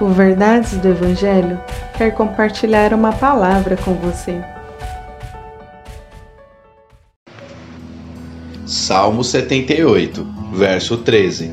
O Verdades do Evangelho quer compartilhar uma palavra com você. Salmo 78, verso 13.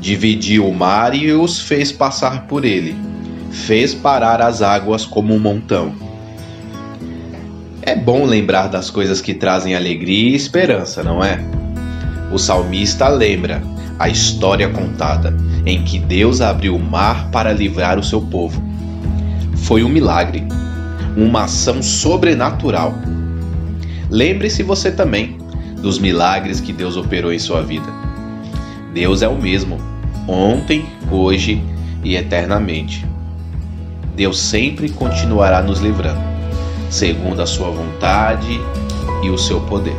Dividiu o mar e os fez passar por ele, fez parar as águas como um montão. É bom lembrar das coisas que trazem alegria e esperança, não é? O salmista lembra a história contada em que Deus abriu o mar para livrar o seu povo. Foi um milagre, uma ação sobrenatural. Lembre-se você também dos milagres que Deus operou em sua vida. Deus é o mesmo, ontem, hoje e eternamente. Deus sempre continuará nos livrando, segundo a sua vontade e o seu poder.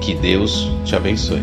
Que Deus te abençoe.